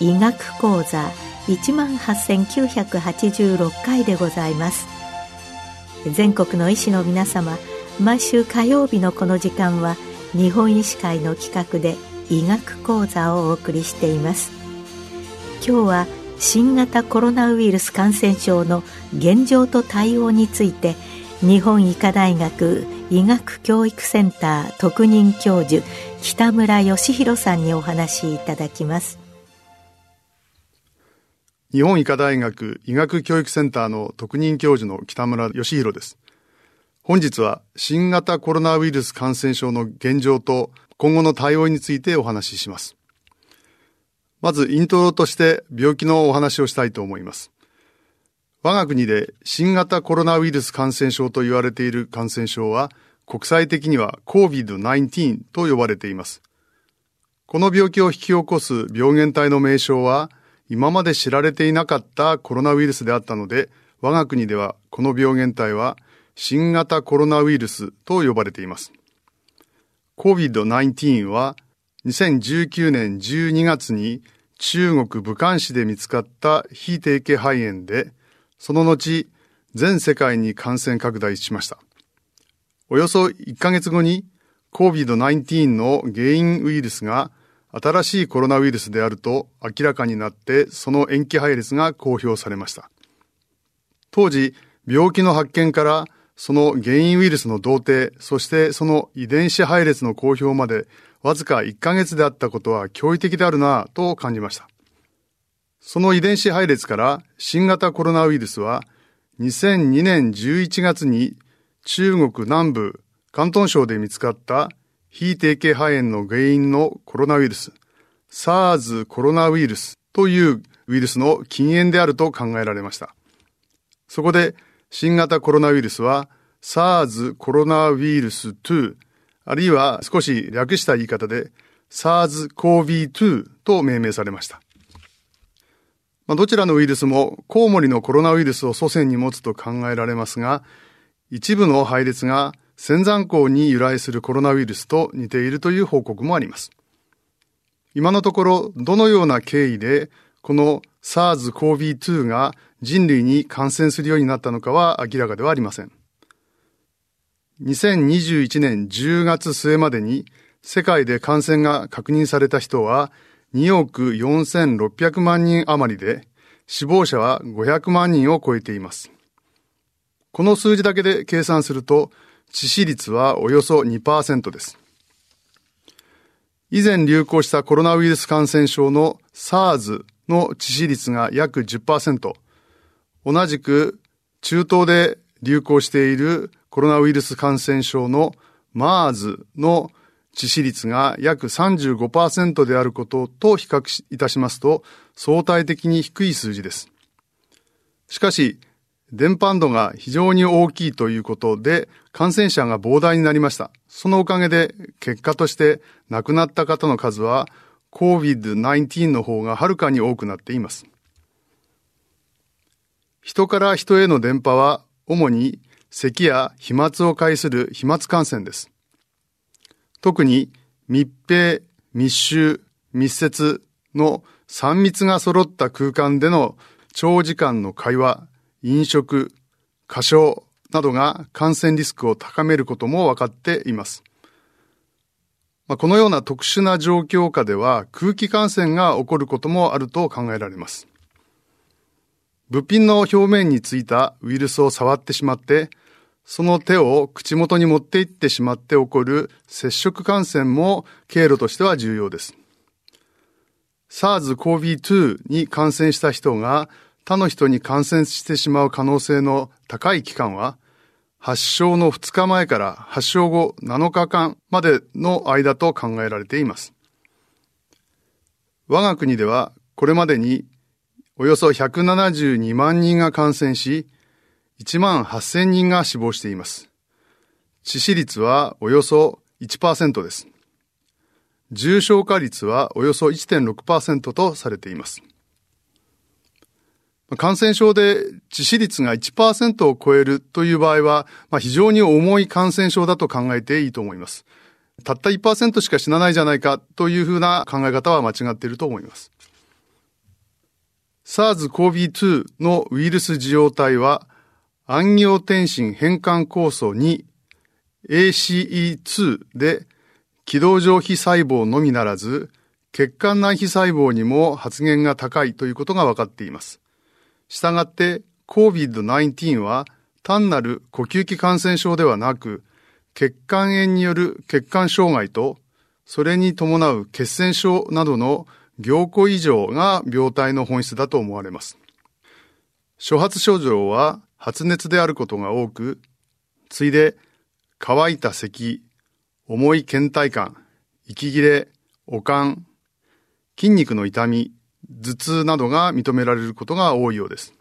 医学講座一万八千九百八十六回でございます。全国の医師の皆様毎週火曜日のこの時間は日本医師会の企画で医学講座をお送りしています今日は新型コロナウイルス感染症の現状と対応について日本医科大学医学教育センター特任教授北村義弘さんにお話しいただきます日本医科大学医学教育センターの特任教授の北村義弘です。本日は新型コロナウイルス感染症の現状と今後の対応についてお話しします。まずイントロとして病気のお話をしたいと思います。我が国で新型コロナウイルス感染症と言われている感染症は国際的には COVID-19 と呼ばれています。この病気を引き起こす病原体の名称は今まで知られていなかったコロナウイルスであったので、我が国ではこの病原体は新型コロナウイルスと呼ばれています。COVID-19 は2019年12月に中国武漢市で見つかった非定型肺炎で、その後、全世界に感染拡大しました。およそ1ヶ月後に COVID-19 の原因ウイルスが新しいコロナウイルスであると明らかになってその塩基配列が公表されました。当時、病気の発見からその原因ウイルスの同定、そしてその遺伝子配列の公表までわずか1ヶ月であったことは驚異的であるなぁと感じました。その遺伝子配列から新型コロナウイルスは2002年11月に中国南部広東省で見つかった非定型肺炎の原因のコロナウイルス、SARS コロナウイルスというウイルスの禁煙であると考えられました。そこで新型コロナウイルスは SARS コロナウイルス2あるいは少し略した言い方で SARS-CoV-2 と命名されました。まあ、どちらのウイルスもコウモリのコロナウイルスを祖先に持つと考えられますが、一部の配列が仙山港に由来するコロナウイルスと似ているという報告もあります。今のところ、どのような経緯で、この SARS-CoV-2 が人類に感染するようになったのかは明らかではありません。2021年10月末までに世界で感染が確認された人は2億4600万人余りで死亡者は500万人を超えています。この数字だけで計算すると致死率はおよそ2%です。以前流行したコロナウイルス感染症の SARS の致死率が約10%、同じく中東で流行しているコロナウイルス感染症の MERS の致死率が約35%であることと比較いたしますと相対的に低い数字です。しかし、電波度が非常に大きいということで、感染者が膨大になりました。そのおかげで、結果として亡くなった方の数は、COVID-19 の方がはるかに多くなっています。人から人への電波は、主に咳や飛沫を介する飛沫感染です。特に密閉、密集、密接の3密が揃った空間での長時間の会話、飲食、過小などが感染リスクを高めることも分かっています。まあ、このような特殊な状況下では空気感染が起こることもあると考えられます。物品の表面についたウイルスを触ってしまって、その手を口元に持っていってしまって起こる接触感染も経路としては重要です。SARS-CoV-2 に感染した人が他の人に感染してしまう可能性の高い期間は、発症の2日前から発症後7日間までの間と考えられています。我が国ではこれまでにおよそ172万人が感染し、1万8000人が死亡しています。致死率はおよそ1%です。重症化率はおよそ1.6%とされています。感染症で致死率が1%を超えるという場合は、まあ、非常に重い感染症だと考えていいと思います。たった1%しか死なないじゃないかというふうな考え方は間違っていると思います。SARS-CoV-2 のウイルス受容体は暗行天心変換酵素2 ACE2 で軌道上非細胞のみならず血管内非細胞にも発現が高いということが分かっています。したがって COVID-19 は単なる呼吸器感染症ではなく血管炎による血管障害とそれに伴う血栓症などの凝固異常が病態の本質だと思われます。初発症状は発熱であることが多く、ついで乾いた咳、重い倦怠感、息切れ、悪寒、筋肉の痛み、頭痛などが認められることが多いようです。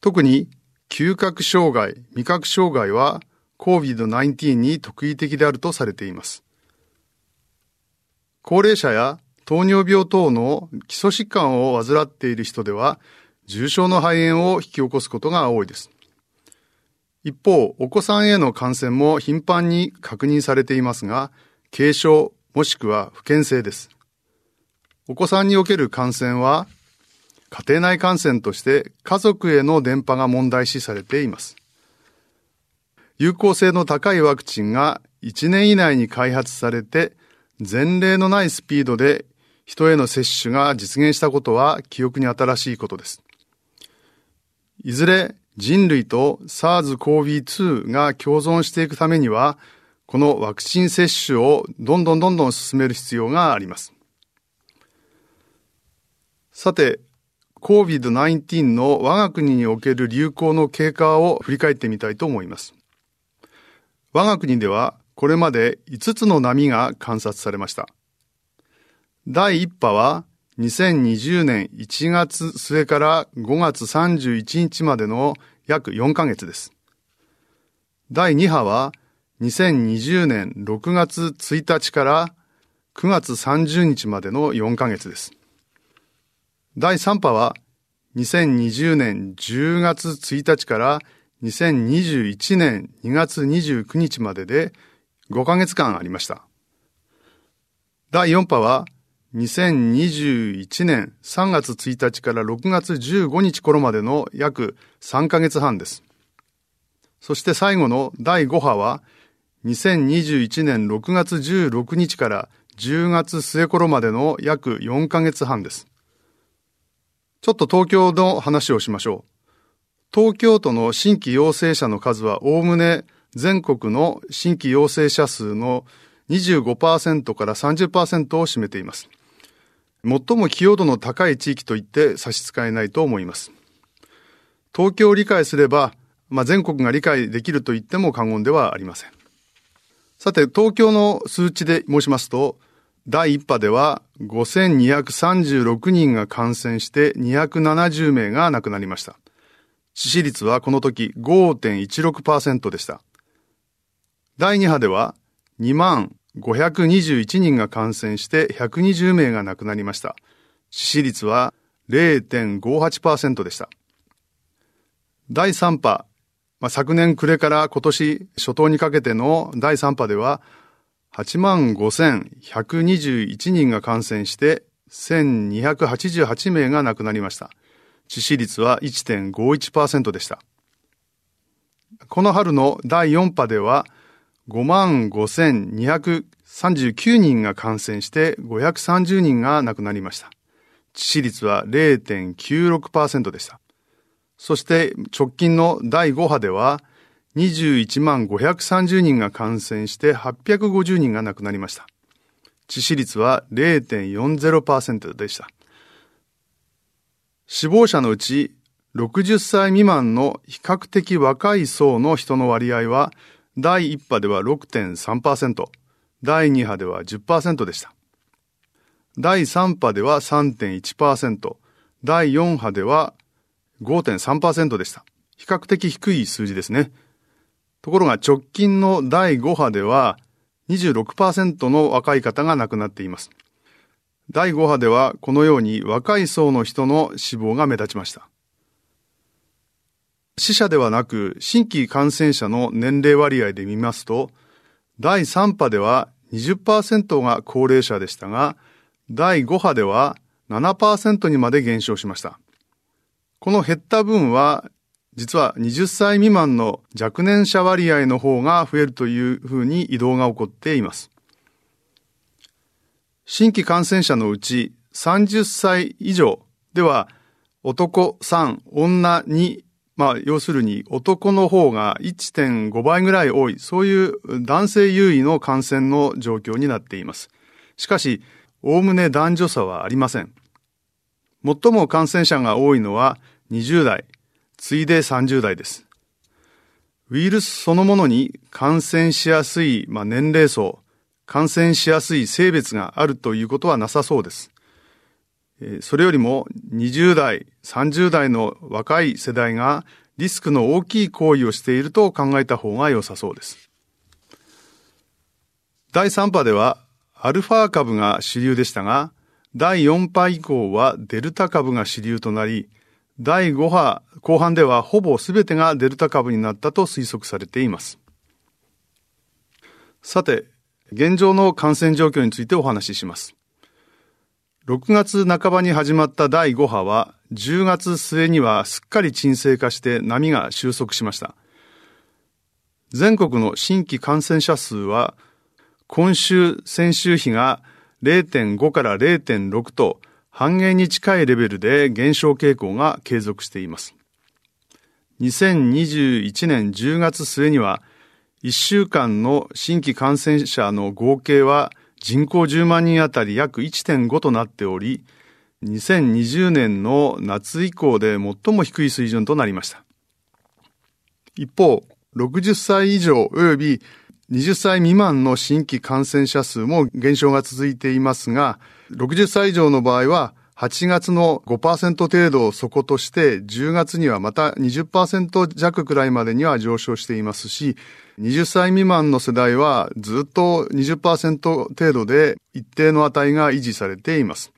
特に嗅覚障害、味覚障害は COVID-19 に特異的であるとされています。高齢者や糖尿病等の基礎疾患を患っている人では、重症の肺炎を引き起こすことが多いです。一方、お子さんへの感染も頻繁に確認されていますが、軽症もしくは不健性です。お子さんにおける感染は、家庭内感染として家族への電波が問題視されています。有効性の高いワクチンが1年以内に開発されて、前例のないスピードで人への接種が実現したことは記憶に新しいことです。いずれ人類と SARS-CoV-2 が共存していくためには、このワクチン接種をどんどんどんどん進める必要があります。さて、COVID-19 の我が国における流行の経過を振り返ってみたいと思います。我が国ではこれまで5つの波が観察されました。第1波は2020年1月末から5月31日までの約4ヶ月です。第2波は2020年6月1日から9月30日までの4ヶ月です。第3波は2020年10月1日から2021年2月29日までで5ヶ月間ありました。第4波は2021年3月1日から6月15日頃までの約3ヶ月半です。そして最後の第5波は2021年6月16日から10月末頃までの約4ヶ月半です。ちょっと東京の話をしましょう。東京都の新規陽性者の数はおおむね全国の新規陽性者数の25%から30%を占めています。最も寄与度の高い地域といって差し支えないと思います。東京を理解すれば、まあ、全国が理解できると言っても過言ではありません。さて、東京の数値で申しますと、第1波では5236人が感染して270名が亡くなりました。致死率はこの時5.16%でした。第2波では2万521人が感染して120名が亡くなりました。致死率は0.58%でした。第3波、まあ、昨年暮れから今年初頭にかけての第3波では、85,121人が感染して1288名が亡くなりました。致死率は1.51%でした。この春の第4波では、5万5239人が感染して530人が亡くなりました。致死率は0.96%でした。そして直近の第5波では21万530人が感染して850人が亡くなりました。致死率は0.40%でした。死亡者のうち60歳未満の比較的若い層の人の割合は第1波では6.3%、第2波では10%でした。第3波では3.1%、第4波では5.3%でした。比較的低い数字ですね。ところが直近の第5波では26%の若い方が亡くなっています。第5波ではこのように若い層の人の死亡が目立ちました。死者ではなく新規感染者の年齢割合で見ますと、第3波では20%が高齢者でしたが、第5波では7%にまで減少しました。この減った分は、実は20歳未満の若年者割合の方が増えるというふうに移動が起こっています。新規感染者のうち30歳以上では男3、女2まあ、要するに男の方が1.5倍ぐらい多い、そういう男性優位の感染の状況になっています。しかし、おおむね男女差はありません。最も感染者が多いのは20代、次いで30代です。ウイルスそのものに感染しやすい、まあ、年齢層、感染しやすい性別があるということはなさそうです。それよりも20代、30代の若い世代がリスクの大きい行為をしていると考えた方が良さそうです。第3波ではアルファ株が主流でしたが、第4波以降はデルタ株が主流となり、第5波後半ではほぼ全てがデルタ株になったと推測されています。さて、現状の感染状況についてお話しします。6月半ばに始まった第5波は、10月末にはすっかり沈静化して波が収束しました。全国の新規感染者数は、今週、先週比が0.5から0.6と半減に近いレベルで減少傾向が継続しています。2021年10月末には、1週間の新規感染者の合計は人口10万人あたり約1.5となっており、2020年の夏以降で最も低い水準となりました。一方、60歳以上及び20歳未満の新規感染者数も減少が続いていますが、60歳以上の場合は8月の5%程度を底として10月にはまた20%弱くらいまでには上昇していますし、20歳未満の世代はずっと20%程度で一定の値が維持されています。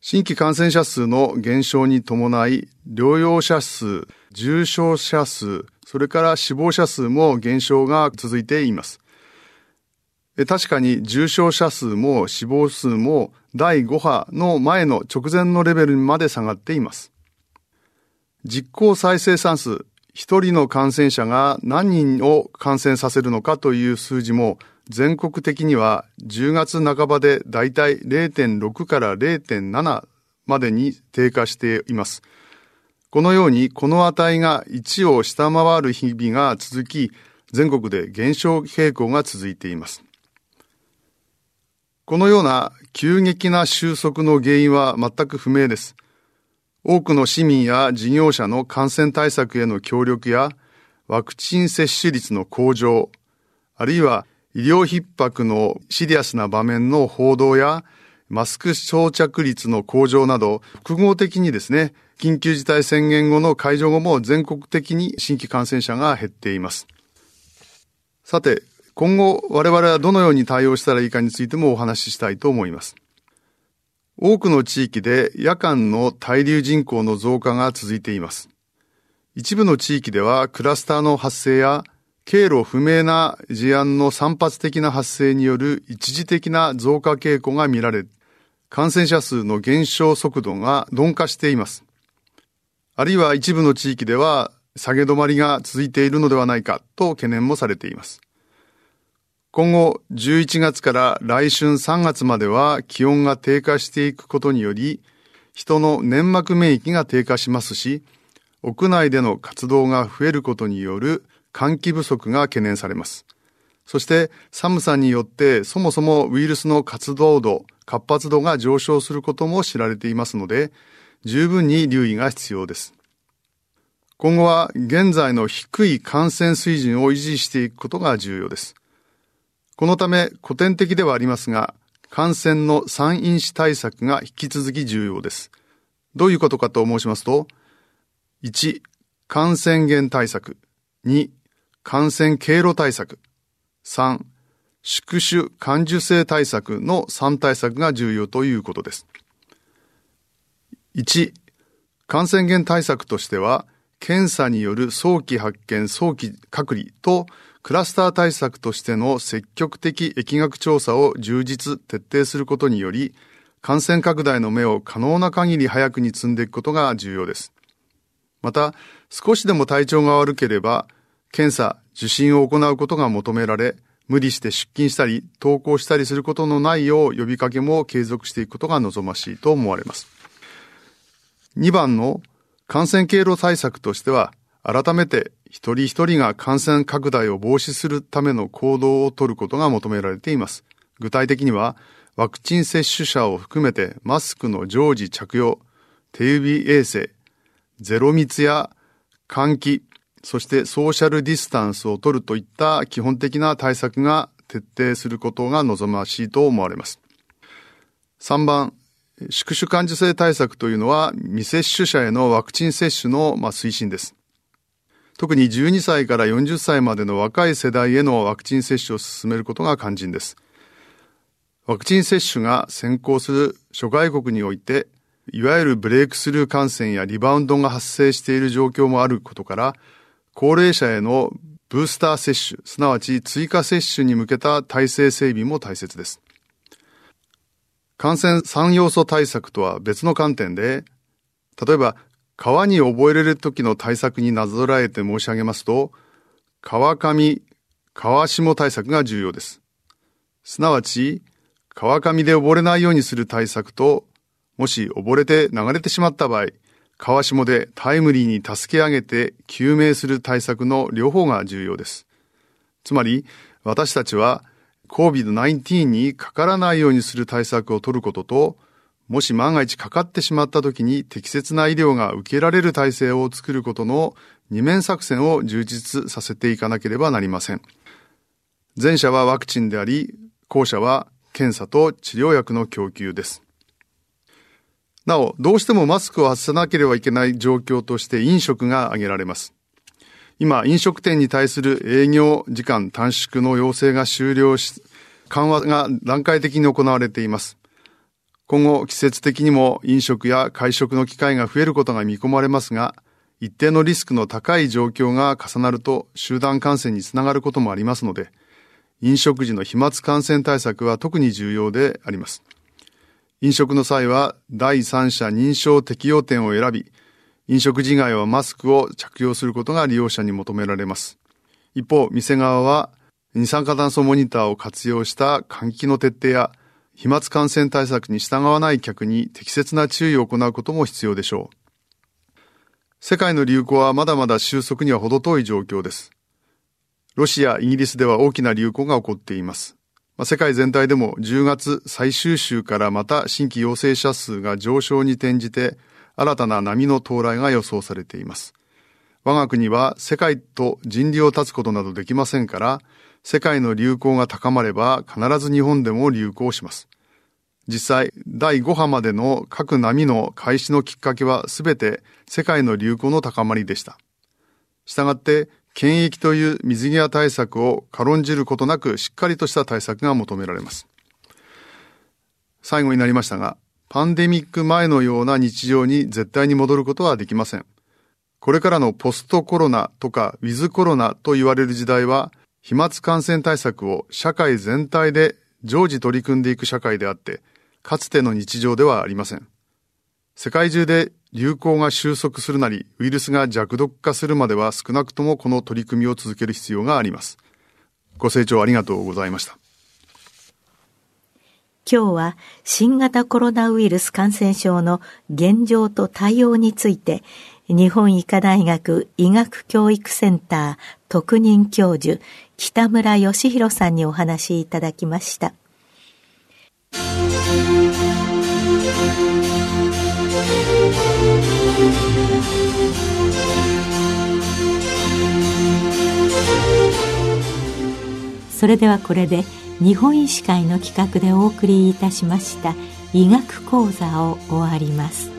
新規感染者数の減少に伴い、療養者数、重症者数、それから死亡者数も減少が続いています。確かに重症者数も死亡数も第5波の前の直前のレベルにまで下がっています。実効再生産数、一人の感染者が何人を感染させるのかという数字も全国的には10月半ばでだいたい0.6から0.7までに低下しています。このようにこの値が1を下回る日々が続き、全国で減少傾向が続いています。このような急激な収束の原因は全く不明です。多くの市民や事業者の感染対策への協力やワクチン接種率の向上、あるいは医療逼迫のシリアスな場面の報道やマスク装着率の向上など、複合的にですね、緊急事態宣言後の解除後も全国的に新規感染者が減っています。さて、今後我々はどのように対応したらいいかについてもお話ししたいと思います。多くの地域で夜間の滞留人口の増加が続いています。一部の地域ではクラスターの発生や経路不明な事案の散発的な発生による一時的な増加傾向が見られ、感染者数の減少速度が鈍化しています。あるいは一部の地域では下げ止まりが続いているのではないかと懸念もされています。今後11月から来春3月までは気温が低下していくことにより、人の粘膜免疫が低下しますし、屋内での活動が増えることによる換気不足が懸念されます。そして寒さによってそもそもウイルスの活動度、活発度が上昇することも知られていますので、十分に留意が必要です。今後は現在の低い感染水準を維持していくことが重要です。このため古典的ではありますが、感染の三因子対策が引き続き重要です。どういうことかと申しますと、1、感染源対策。2、感染経路対策。3、宿主感受性対策の3対策が重要ということです。1、感染源対策としては、検査による早期発見、早期隔離とクラスター対策としての積極的疫学調査を充実、徹底することにより、感染拡大の目を可能な限り早くに積んでいくことが重要です。また、少しでも体調が悪ければ、検査、受診を行うことが求められ、無理して出勤したり、登校したりすることのないよう呼びかけも継続していくことが望ましいと思われます。2番の感染経路対策としては、改めて一人一人が感染拡大を防止するための行動をとることが求められています。具体的には、ワクチン接種者を含めてマスクの常時着用、手指衛生、ゼロ密や換気、そしてソーシャルディスタンスを取るといった基本的な対策が徹底することが望ましいと思われます。3番、宿主感受性対策というのは未接種者へのワクチン接種の推進です。特に12歳から40歳までの若い世代へのワクチン接種を進めることが肝心です。ワクチン接種が先行する諸外国において、いわゆるブレイクスルー感染やリバウンドが発生している状況もあることから、高齢者へのブースター接種、すなわち追加接種に向けた体制整備も大切です。感染3要素対策とは別の観点で、例えば川に覚えれる時の対策になぞらえて申し上げますと、川上、川下対策が重要です。すなわち、川上で溺れないようにする対策と、もし溺れて流れてしまった場合、川下でタイムリーに助け上げて救命する対策の両方が重要です。つまり、私たちは COVID-19 にかからないようにする対策を取ることと、もし万が一かかってしまった時に適切な医療が受けられる体制を作ることの二面作戦を充実させていかなければなりません。前者はワクチンであり、後者は検査と治療薬の供給です。なお、どうしてもマスクを外さなければいけない状況として飲食が挙げられます。今、飲食店に対する営業時間短縮の要請が終了し、緩和が段階的に行われています。今後、季節的にも飲食や会食の機会が増えることが見込まれますが、一定のリスクの高い状況が重なると集団感染につながることもありますので、飲食時の飛沫感染対策は特に重要であります。飲食の際は第三者認証適用店を選び、飲食時外はマスクを着用することが利用者に求められます。一方、店側は二酸化炭素モニターを活用した換気の徹底や飛沫感染対策に従わない客に適切な注意を行うことも必要でしょう。世界の流行はまだまだ収束には程遠い状況です。ロシア、イギリスでは大きな流行が起こっています。まあ、世界全体でも10月最終週からまた新規陽性者数が上昇に転じて新たな波の到来が予想されています。我が国は世界と人流を断つことなどできませんから、世界の流行が高まれば必ず日本でも流行します。実際、第5波までの各波の開始のきっかけはすべて世界の流行の高まりでした。したがって、検疫という水際対策を軽んじることなくしっかりとした対策が求められます。最後になりましたが、パンデミック前のような日常に絶対に戻ることはできません。これからのポストコロナとかウィズコロナと言われる時代は、飛沫感染対策を社会全体で常時取り組んでいく社会であって、かつての日常ではありません。世界中で流行が収束するなり、ウイルスが弱毒化するまでは少なくともこの取り組みを続ける必要があります。ご清聴ありがとうございました。今日は新型コロナウイルス感染症の現状と対応について、日本医科大学医学教育センター特任教授北村義弘さんにお話しいただきました。それではこれで日本医師会の企画でお送りいたしました医学講座を終わります